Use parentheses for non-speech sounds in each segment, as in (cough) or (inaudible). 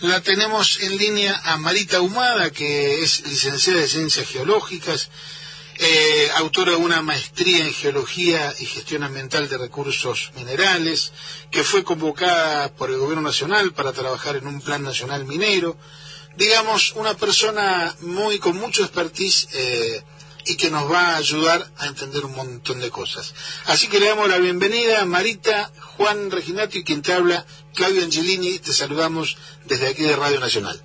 La tenemos en línea a Marita Humada, que es licenciada de Ciencias Geológicas, eh, autora de una maestría en Geología y Gestión Ambiental de Recursos Minerales, que fue convocada por el Gobierno Nacional para trabajar en un Plan Nacional Minero. Digamos, una persona muy con mucho expertise eh, y que nos va a ayudar a entender un montón de cosas. Así que le damos la bienvenida a Marita, Juan Reginato y quien te habla, Claudio Angelini. Te saludamos desde aquí de Radio Nacional.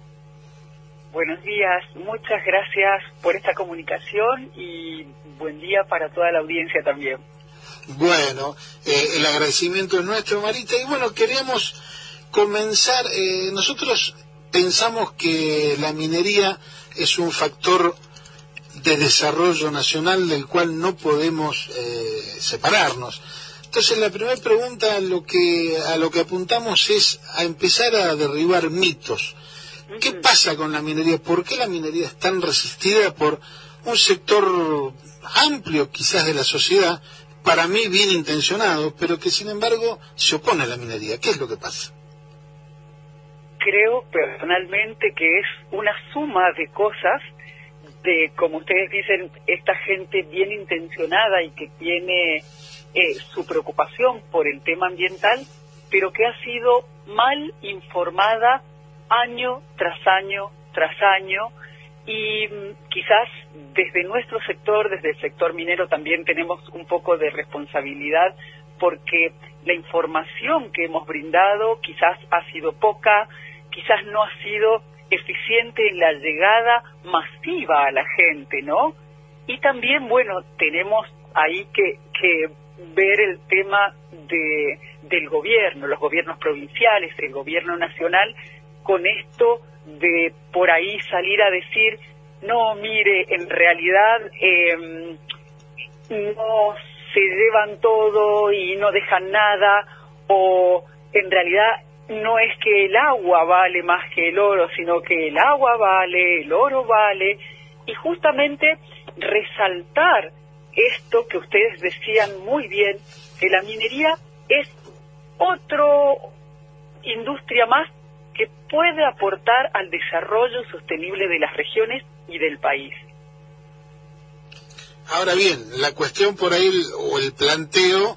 Buenos días, muchas gracias por esta comunicación y buen día para toda la audiencia también. Bueno, eh, el agradecimiento es nuestro, Marita. Y bueno, queríamos comenzar. Eh, nosotros pensamos que la minería es un factor de desarrollo nacional del cual no podemos eh, separarnos. Entonces la primera pregunta a lo que a lo que apuntamos es a empezar a derribar mitos. ¿Qué pasa con la minería? ¿Por qué la minería es tan resistida por un sector amplio quizás de la sociedad, para mí bien intencionado, pero que sin embargo se opone a la minería? ¿Qué es lo que pasa? Creo personalmente que es una suma de cosas de, como ustedes dicen, esta gente bien intencionada y que tiene eh, su preocupación por el tema ambiental, pero que ha sido mal informada año tras año tras año. Y mm, quizás desde nuestro sector, desde el sector minero también tenemos un poco de responsabilidad porque la información que hemos brindado quizás ha sido poca, quizás no ha sido eficiente en la llegada masiva a la gente, ¿no? Y también, bueno, tenemos ahí que, que ver el tema de, del gobierno, los gobiernos provinciales, el gobierno nacional, con esto de por ahí salir a decir, no, mire, en realidad eh, no se llevan todo y no dejan nada, o en realidad no es que el agua vale más que el oro, sino que el agua vale, el oro vale, y justamente resaltar esto que ustedes decían muy bien, que la minería es otro industria más que puede aportar al desarrollo sostenible de las regiones y del país. Ahora bien, la cuestión por ahí o el planteo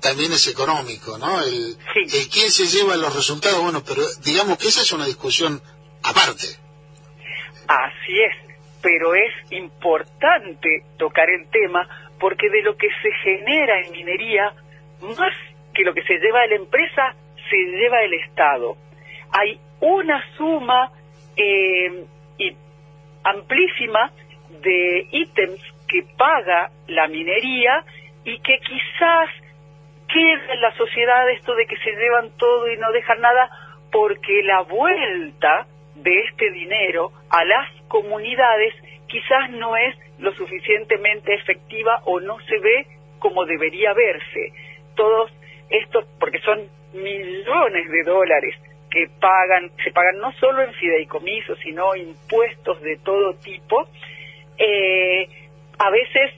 también es económico, ¿no? El, el quién se lleva los resultados, bueno, pero digamos que esa es una discusión aparte. Así es, pero es importante tocar el tema porque de lo que se genera en minería, más que lo que se lleva la empresa, se lleva el Estado. Hay una suma eh, y amplísima de ítems que paga la minería y que quizás queda en la sociedad esto de que se llevan todo y no dejan nada, porque la vuelta de este dinero a las comunidades quizás no es lo suficientemente efectiva o no se ve como debería verse. Todos estos, porque son millones de dólares que pagan, se pagan no solo en fideicomisos, sino impuestos de todo tipo, eh, a veces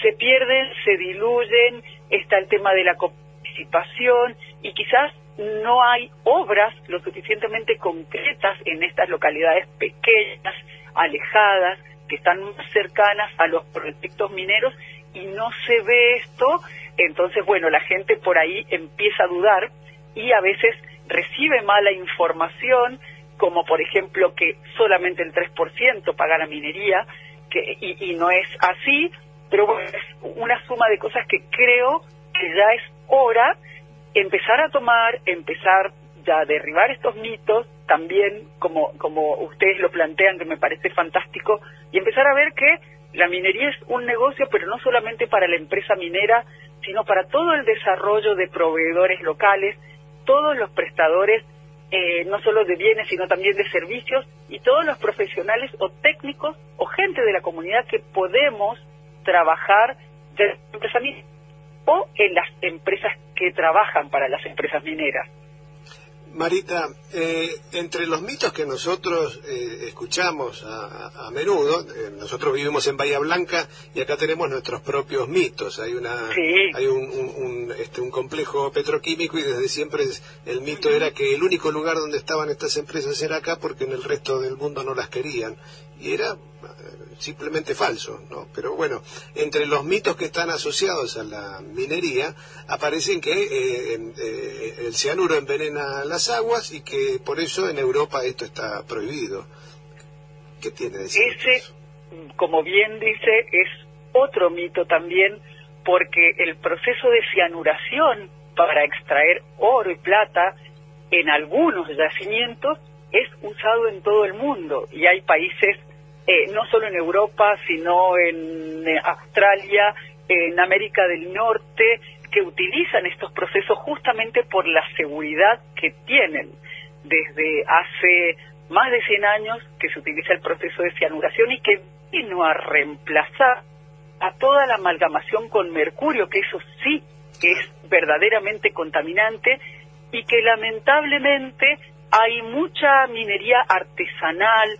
se pierden, se diluyen, está el tema de la participación y quizás no hay obras lo suficientemente concretas en estas localidades pequeñas, alejadas, que están más cercanas a los proyectos mineros y no se ve esto, entonces bueno, la gente por ahí empieza a dudar y a veces recibe mala información, como por ejemplo que solamente el 3% paga la minería, que, y, y no es así, pero bueno, es una suma de cosas que creo que ya es hora empezar a tomar, empezar ya a derribar estos mitos, también como, como ustedes lo plantean, que me parece fantástico, y empezar a ver que la minería es un negocio, pero no solamente para la empresa minera, sino para todo el desarrollo de proveedores locales, todos los prestadores, eh, no solo de bienes, sino también de servicios, y todos los profesionales o técnicos o gente de la comunidad que podemos trabajar de la empresa minera o en las empresas que trabajan para las empresas mineras. Marita, eh, entre los mitos que nosotros eh, escuchamos a, menudo, eh, nosotros vivimos en Bahía Blanca y acá tenemos nuestros propios mitos. Hay una, hay un, este, un, complejo petroquímico y desde siempre el mito era que el único lugar donde estaban estas empresas era acá porque en el resto del mundo no las querían. Y era simplemente falso, ¿no? Pero bueno, entre los mitos que están asociados a la minería aparecen que eh, eh, el cianuro envenena las aguas y que por eso en Europa esto está prohibido. ¿Qué tiene de Ese, como bien dice, es otro mito también porque el proceso de cianuración para extraer oro y plata en algunos yacimientos es usado en todo el mundo y hay países eh, no solo en Europa, sino en eh, Australia, en América del Norte, que utilizan estos procesos justamente por la seguridad que tienen. Desde hace más de 100 años que se utiliza el proceso de cianuración y que vino a reemplazar a toda la amalgamación con mercurio, que eso sí es verdaderamente contaminante y que lamentablemente hay mucha minería artesanal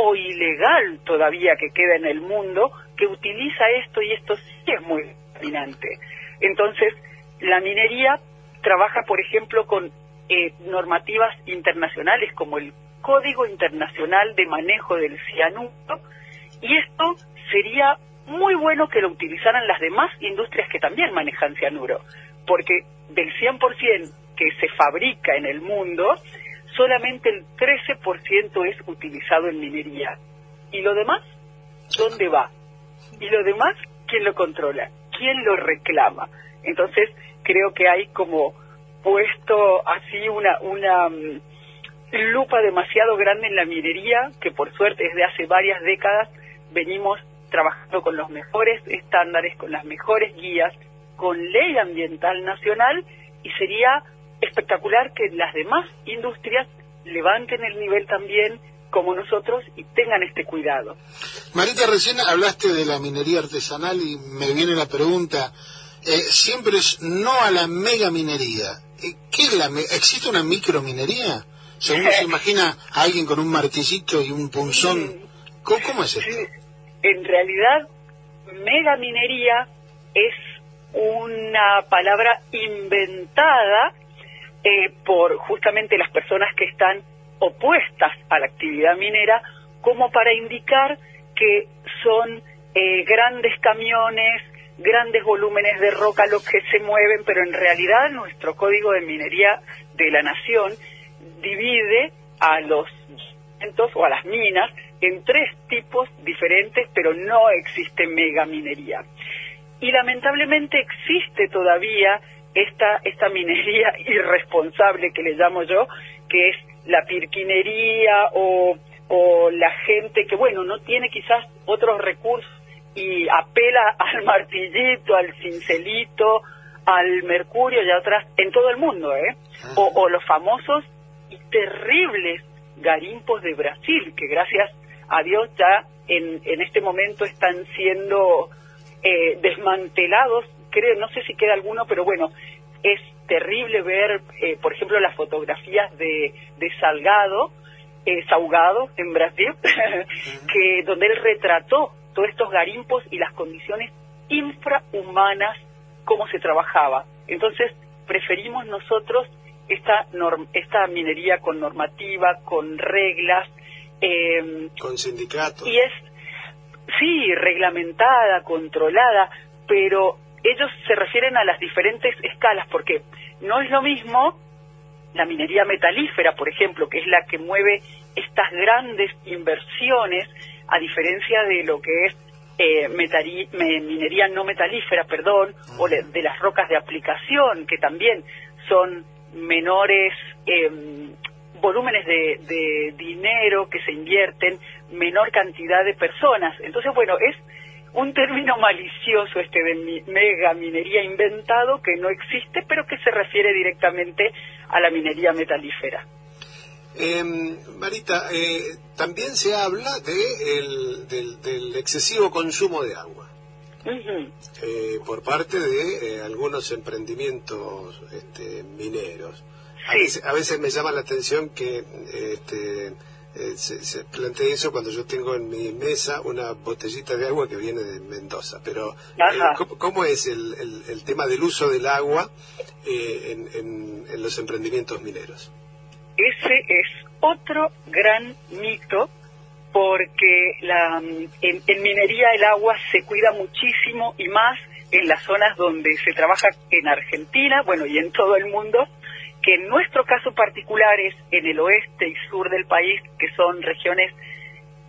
o ilegal todavía que queda en el mundo que utiliza esto y esto sí es muy dominante. Entonces, la minería trabaja, por ejemplo, con eh, normativas internacionales como el Código Internacional de Manejo del Cianuro y esto sería muy bueno que lo utilizaran las demás industrias que también manejan cianuro, porque del 100% que se fabrica en el mundo, solamente el 13% es utilizado en minería. ¿Y lo demás? ¿Dónde va? ¿Y lo demás? ¿Quién lo controla? ¿Quién lo reclama? Entonces, creo que hay como puesto así una, una mm, lupa demasiado grande en la minería, que por suerte desde hace varias décadas venimos trabajando con los mejores estándares, con las mejores guías, con ley ambiental nacional, y sería espectacular que las demás industrias levanten el nivel también como nosotros y tengan este cuidado. Marita, recién hablaste de la minería artesanal y me viene la pregunta, eh, siempre es no a la mega minería. Eh, ¿Qué es la ¿Existe una microminería? Según se (laughs) imagina a alguien con un martillito y un punzón. ¿Cómo, es esto? En realidad, mega minería es una palabra inventada eh, por justamente las personas que están opuestas a la actividad minera, como para indicar que son eh, grandes camiones, grandes volúmenes de roca los que se mueven, pero en realidad nuestro código de minería de la nación divide a los o a las minas en tres tipos diferentes, pero no existe mega minería. Y lamentablemente existe todavía esta, esta minería (laughs) irresponsable que le llamo yo, que es la pirquinería o, o la gente que, bueno, no tiene quizás otros recursos y apela (laughs) al martillito, al cincelito, al mercurio y a otras, en todo el mundo, ¿eh? Ah. O, los famosos y terribles garimpos de Brasil, que gracias a Dios ya en, en este momento están siendo eh, desmantelados creo, no sé si queda alguno, pero bueno, es terrible ver, eh, por ejemplo, las fotografías de, de Salgado, eh, Saugado, en Brasil, (laughs) que donde él retrató todos estos garimpos y las condiciones infrahumanas, cómo se trabajaba. Entonces, preferimos nosotros esta, esta minería con normativa, con reglas. Eh, con sindicatos. Y es, sí, reglamentada, controlada, pero ellos se refieren a las diferentes escalas, porque no es lo mismo la minería metalífera, por ejemplo, que es la que mueve estas grandes inversiones, a diferencia de lo que es eh, minería no metalífera, perdón, o de, las rocas de aplicación, que también son menores em, volúmenes de, de dinero que se invierten, menor cantidad de personas. Entonces, bueno, es un término malicioso este de mega minería inventado que no existe, pero que se refiere directamente a la minería metalífera. Em, Marita, eh, también se habla de del, excesivo consumo de agua eh, por parte de eh, algunos emprendimientos este, mineros. a, veces, me llama la atención que este, eh, se, plantea eso cuando yo tengo en mi mesa una botellita de agua que viene de Mendoza. Pero, eh, ¿cómo, es el, el, tema del uso del agua eh, en, en, los emprendimientos mineros? Ese es otro gran mito porque la, en, en minería el agua se cuida muchísimo y más en las zonas donde se trabaja en Argentina, bueno, y en todo el mundo, en nuestro caso particular es en el oeste y sur del país, que son regiones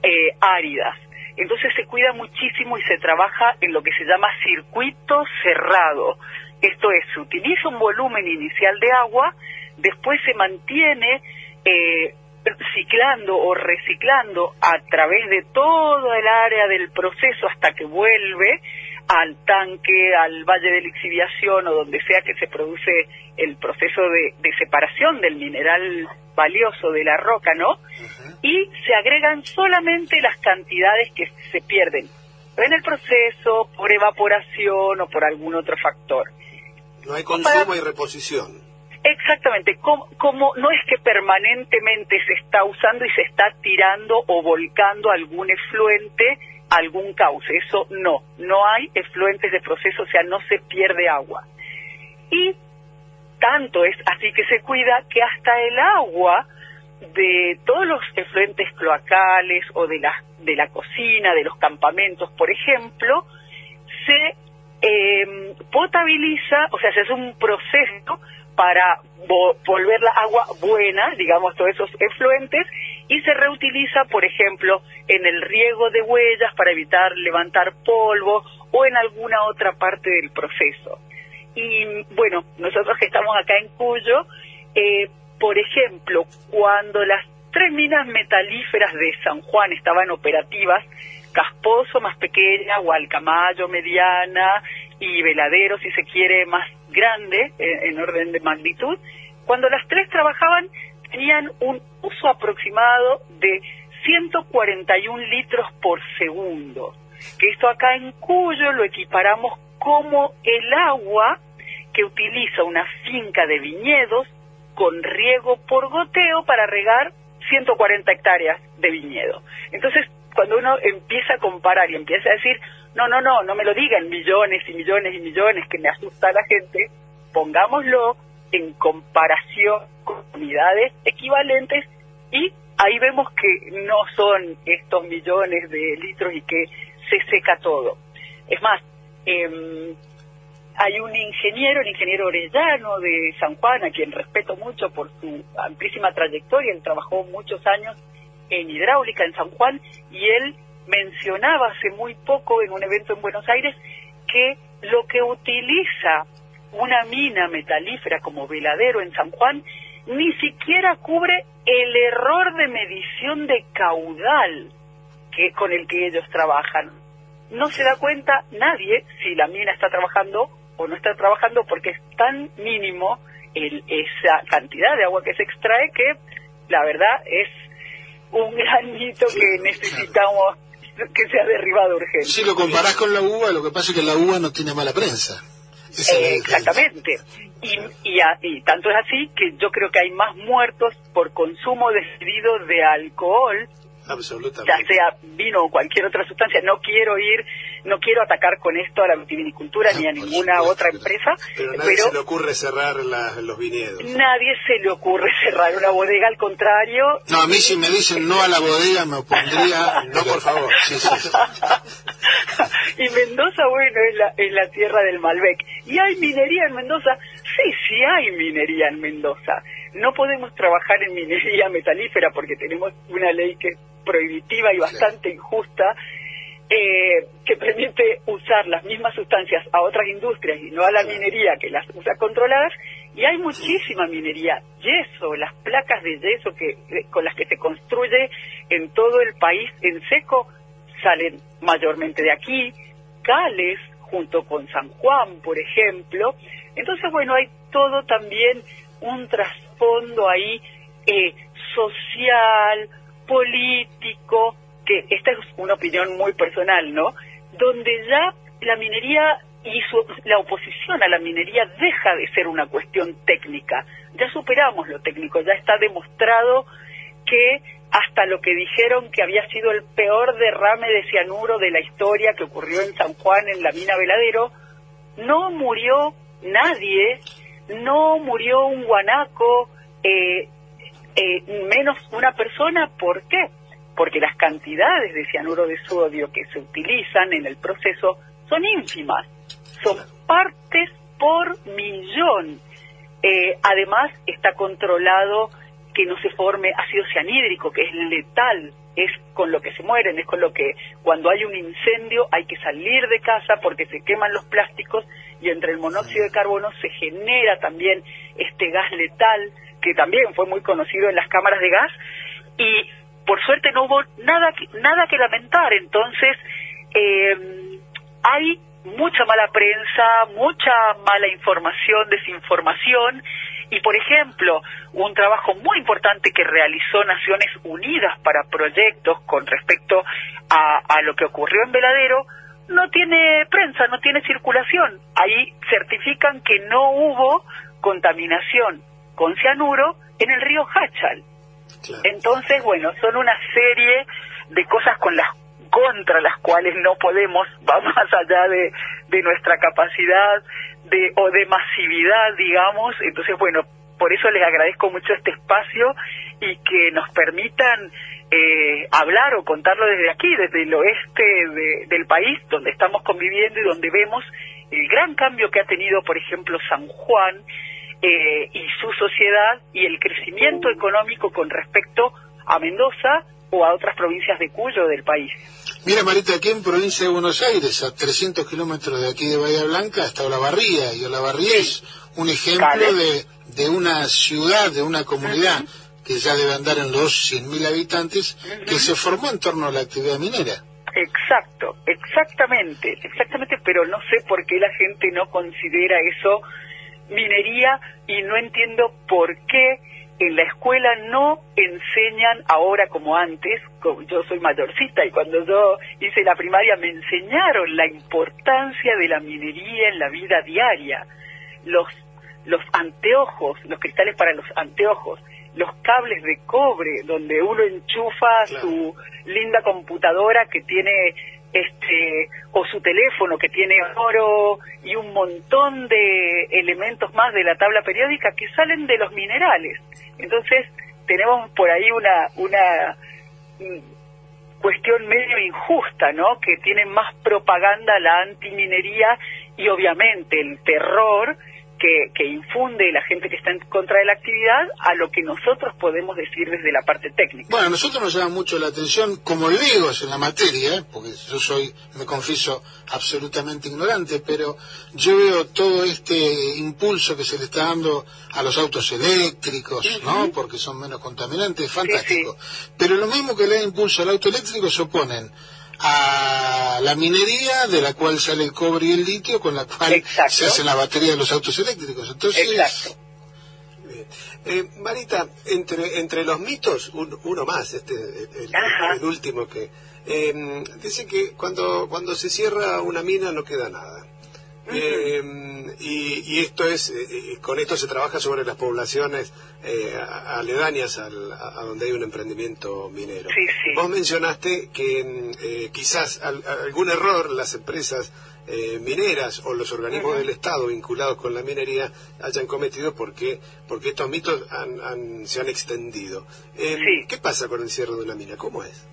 eh, áridas. Entonces se cuida muchísimo y se trabaja en lo que se llama circuito cerrado. Esto es, se utiliza un volumen inicial de agua, después se mantiene eh, ciclando o reciclando a través de todo el área del proceso hasta que vuelve al tanque, al valle de lixiviación o donde sea que se produce el proceso de, separación del mineral valioso de la roca, ¿no? Y se agregan solamente las cantidades que se pierden en el proceso, por evaporación o por algún otro factor. No hay consumo y reposición. Exactamente, como, como, no es que permanentemente se está usando y se está tirando o volcando algún efluente algún cauce. Eso no, no hay efluentes de proceso, o sea, no se pierde agua. Y tanto es así que se cuida que hasta el agua de todos los efluentes cloacales o de la, de la cocina, de los campamentos, por ejemplo, se em, potabiliza, o sea, se hace un proceso para volver la agua buena, digamos, todos esos efluentes, y se reutiliza, por ejemplo, en el riego de huellas para evitar levantar polvo o en alguna otra parte del proceso. Y bueno, nosotros que estamos acá en Cuyo, eh, por ejemplo, cuando las tres minas metalíferas de San Juan estaban operativas, Casposo más pequeña, Gualcamayo mediana y Veladero, si se quiere, más grande en orden de magnitud, cuando las tres trabajaban tenían un uso aproximado de 141 litros por segundo, que esto acá en Cuyo lo equiparamos como el agua que utiliza una finca de viñedos con riego por goteo para regar 140 hectáreas de viñedo. Entonces, cuando uno empieza a comparar y empieza a decir, no, no, no, no me lo digan millones y millones y millones que me asusta a la gente, pongámoslo en comparación con unidades equivalentes y ahí vemos que no son estos millones de litros y que se seca todo. Es más, eh, hay un ingeniero, el ingeniero Orellano de San Juan, a quien respeto mucho por su amplísima trayectoria, él trabajó muchos años en hidráulica en San Juan y él mencionaba hace muy poco en un evento en Buenos Aires que lo que utiliza una mina metalífera como veladero en San Juan ni siquiera cubre el error de medición de caudal que con el que ellos trabajan. No se da cuenta nadie si la mina está trabajando o no está trabajando porque es tan mínimo el, esa cantidad de agua que se extrae que la verdad es un granito que necesitamos que sea derribado urgente. Si lo comparás con la uva, lo que pasa es que la uva no tiene mala prensa. Exactamente. Y, y, y, tanto es así que yo creo que hay más muertos por consumo desmedido de alcohol ya sea vino o cualquier otra sustancia. No quiero ir, no quiero atacar con esto a la vitivinicultura ni a (laughs) ninguna otra empresa. Pero nadie se le ocurre cerrar los viñedos. Nadie se le ocurre cerrar una bodega, al contrario. No, a mí si me dicen no a la bodega me opondría, (laughs) no por favor. (laughs) y Mendoza, bueno, es la, es la tierra del Malbec. ¿Y hay minería en Mendoza? Sí, sí hay minería en Mendoza. No podemos trabajar en minería metalífera porque tenemos una ley que prohibitiva y bastante injusta eh, que permite usar las mismas sustancias a otras industrias y no a la minería que las usa controladas. Y hay muchísima minería yeso las placas de yeso que eh, con las que se construye en todo el país en seco salen mayormente de aquí. Cales junto con San Juan por ejemplo. Entonces bueno hay todo también un trasfondo ahí eh, social político, que esta es una opinión muy personal, ¿no? Donde ya la minería y la oposición a la minería deja de ser una cuestión técnica. Ya superamos lo técnico, ya está demostrado que hasta lo que dijeron que había sido el peor derrame de cianuro de la historia que ocurrió en San Juan, en la mina Veladero, no murió nadie, no murió un guanaco, eh, eh, menos una persona, ¿por qué? Porque las cantidades de cianuro de sodio que se utilizan en el proceso son ínfimas son partes por millón. Eh, además, está controlado que no se forme ácido cianhídrico, que es letal, es con lo que se mueren, es con lo que cuando hay un incendio hay que salir de casa porque se queman los plásticos y entre el monóxido de carbono se genera también este gas letal que también fue muy conocido en las cámaras de gas y por suerte no hubo nada nada que lamentar, entonces eh, hay mucha mala prensa, mucha mala información, desinformación y, por ejemplo, un trabajo muy importante que realizó Naciones Unidas para proyectos con respecto a lo que ocurrió en Veladero, no tiene prensa, no tiene circulación. Ahí certifican que no hubo contaminación con cianuro en el río Hachal. Entonces, bueno, son una serie de cosas con las contra las cuales no podemos, (laughs) va más allá de, de nuestra capacidad de, o de masividad, digamos. Entonces, bueno, por eso les agradezco mucho este espacio y que nos permitan eh, hablar o contarlo desde aquí, desde el oeste del país, donde estamos conviviendo y donde vemos el gran cambio que ha tenido, por ejemplo, San Juan eh, y su sociedad y el crecimiento económico con respecto a Mendoza o a otras provincias de Cuyo del país. Mira, Marita, aquí en provincia de Buenos Aires, a 300 kilómetros de aquí de Bahía Blanca, está Olavarría, y Olavarría es un ejemplo de, de, una ciudad, de una comunidad, que ya debe andar en los 100.000 habitantes, que se formó en torno a la actividad minera. Exacto, exactamente, exactamente, pero no sé por qué la gente no considera eso minería y no entiendo por qué en la escuela no enseñan ahora como antes, yo soy mayorcita y cuando yo hice la primaria me enseñaron la importancia de la minería en la vida diaria, los, los anteojos, los cristales para los anteojos, los cables de cobre donde uno enchufa su linda computadora que tiene este o su teléfono que tiene oro y un montón de elementos más de la tabla periódica que salen de los minerales. Entonces, tenemos por ahí una una mm, cuestión medio injusta, ¿no? Que tiene más propaganda la antiminería y obviamente el terror que, infunde la gente que está en contra de la actividad a lo que nosotros podemos decir desde la parte técnica. Bueno, a nosotros nos llama mucho la atención, como digo, es en la materia, ¿eh? porque yo soy, me confieso, absolutamente ignorante, pero yo veo todo este impulso que se le está dando a los autos eléctricos, ¿no? Porque son menos contaminantes, fantástico. Pero lo mismo que le da impulso al auto eléctrico se oponen a la minería de la cual sale el cobre y el litio con la cual se hacen la batería de los autos eléctricos. Entonces, eh, Marita, entre, entre los mitos, uno más, este, el, último que eh, dice que cuando, cuando se cierra una mina no queda nada. Eh, y, esto es, eh, eh, con esto se trabaja sobre las poblaciones aledañas a donde hay un emprendimiento minero. Vos mencionaste que quizás algún error las empresas mineras o los organismos del Estado vinculados con la minería hayan cometido porque porque estos mitos se han extendido. ¿Qué pasa con el cierre de una mina? ¿Cómo es?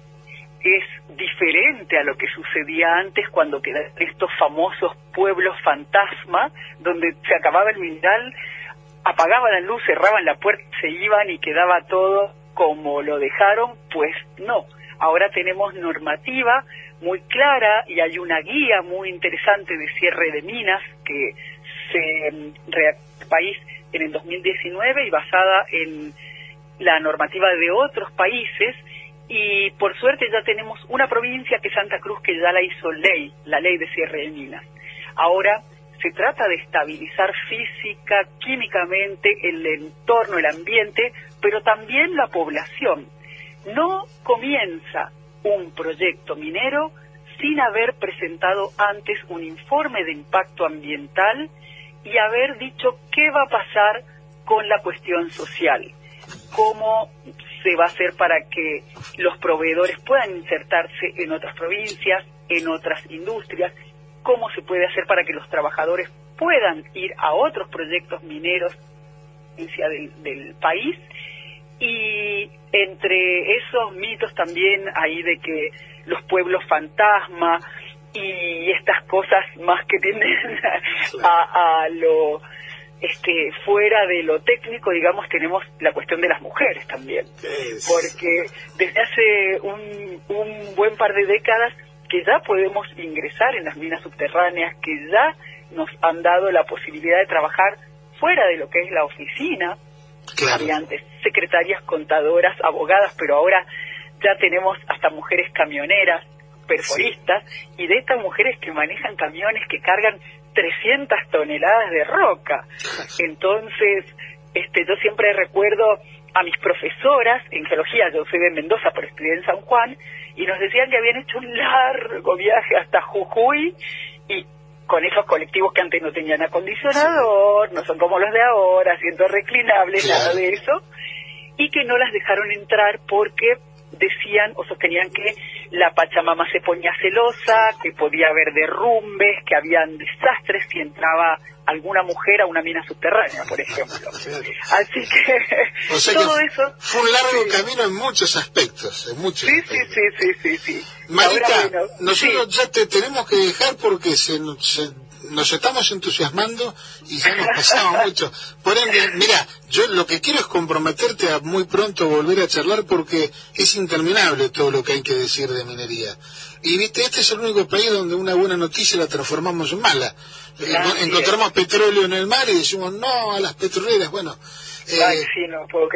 Es diferente a lo que sucedía antes cuando quedaban estos famosos pueblos fantasma, donde se acababa el mineral, apagaban la luz, cerraban la puerta, se iban y quedaba todo como lo dejaron, pues no. Ahora tenemos normativa muy clara y hay una guía muy interesante de cierre de minas que se mm, el país en el 2019 y basada en la normativa de otros países y por suerte ya tenemos una provincia que Santa Cruz que ya la hizo ley, la ley de cierre de minas. Ahora se trata de estabilizar física, químicamente el entorno, el ambiente, pero también la población. No comienza un proyecto minero sin haber presentado antes un informe de impacto ambiental y haber dicho qué va a pasar con la cuestión social, cómo se va a hacer para que los proveedores puedan insertarse en otras provincias, en otras industrias, cómo se puede hacer para que los trabajadores puedan ir a otros proyectos mineros del, del país y entre esos mitos también ahí de que los pueblos fantasma y estas cosas más que tienden (laughs) a, a lo este fuera de lo técnico digamos tenemos la cuestión de las mujeres también. Porque desde hace un, un buen par de décadas que ya podemos ingresar en las minas subterráneas que ya nos han dado la posibilidad de trabajar fuera de lo que es la oficina. Había antes secretarias contadoras abogadas pero ahora ya tenemos hasta mujeres camioneras perforistas y de estas mujeres que manejan camiones que cargan 300 toneladas de roca. (laughs) Entonces, este, yo siempre recuerdo a mis profesoras en geología, yo soy de Mendoza, pero estudié en San Juan, y nos decían que habían hecho un largo viaje hasta Jujuy y con esos colectivos que antes no tenían acondicionador, no son como los de ahora, asientos reclinables, nada de eso, y que no las dejaron entrar porque decían o sostenían que la Pachamama se ponía celosa, que podía haber derrumbes, que habían desastres si entraba alguna mujer a una mina subterránea, por ejemplo. Así que todo eso... Fue un largo camino en muchos aspectos, en muchos sí, Sí, sí, sí, sí, Marita, nosotros ya te tenemos que dejar porque se, se nos estamos entusiasmando y ya nos pasamos mucho. Por ende, mira, yo lo que quiero es comprometerte a muy pronto volver a charlar porque es interminable todo lo que hay que decir de minería. Y viste, este es el único país donde una buena noticia la transformamos en mala. Encontramos petróleo en el mar y decimos no a las petroleras. Bueno, eh,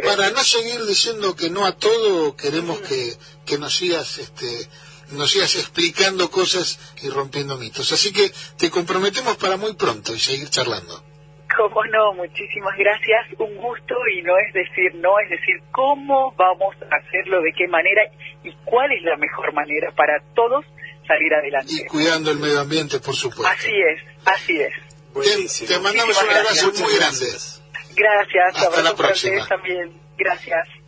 para no seguir diciendo que no a todo, queremos que, que nos sigas este, nos sigas explicando cosas y rompiendo mitos. Así que te comprometemos para muy pronto y seguir charlando. Cómo no, muchísimas gracias, un gusto y no es decir no, es decir cómo vamos a hacerlo, de qué manera y cuál es la mejor manera para todos salir adelante. Y cuidando el medio ambiente, por supuesto. Así es, así es. Te, mandamos un abrazo muy grande. Gracias, hasta la próxima. también. Gracias.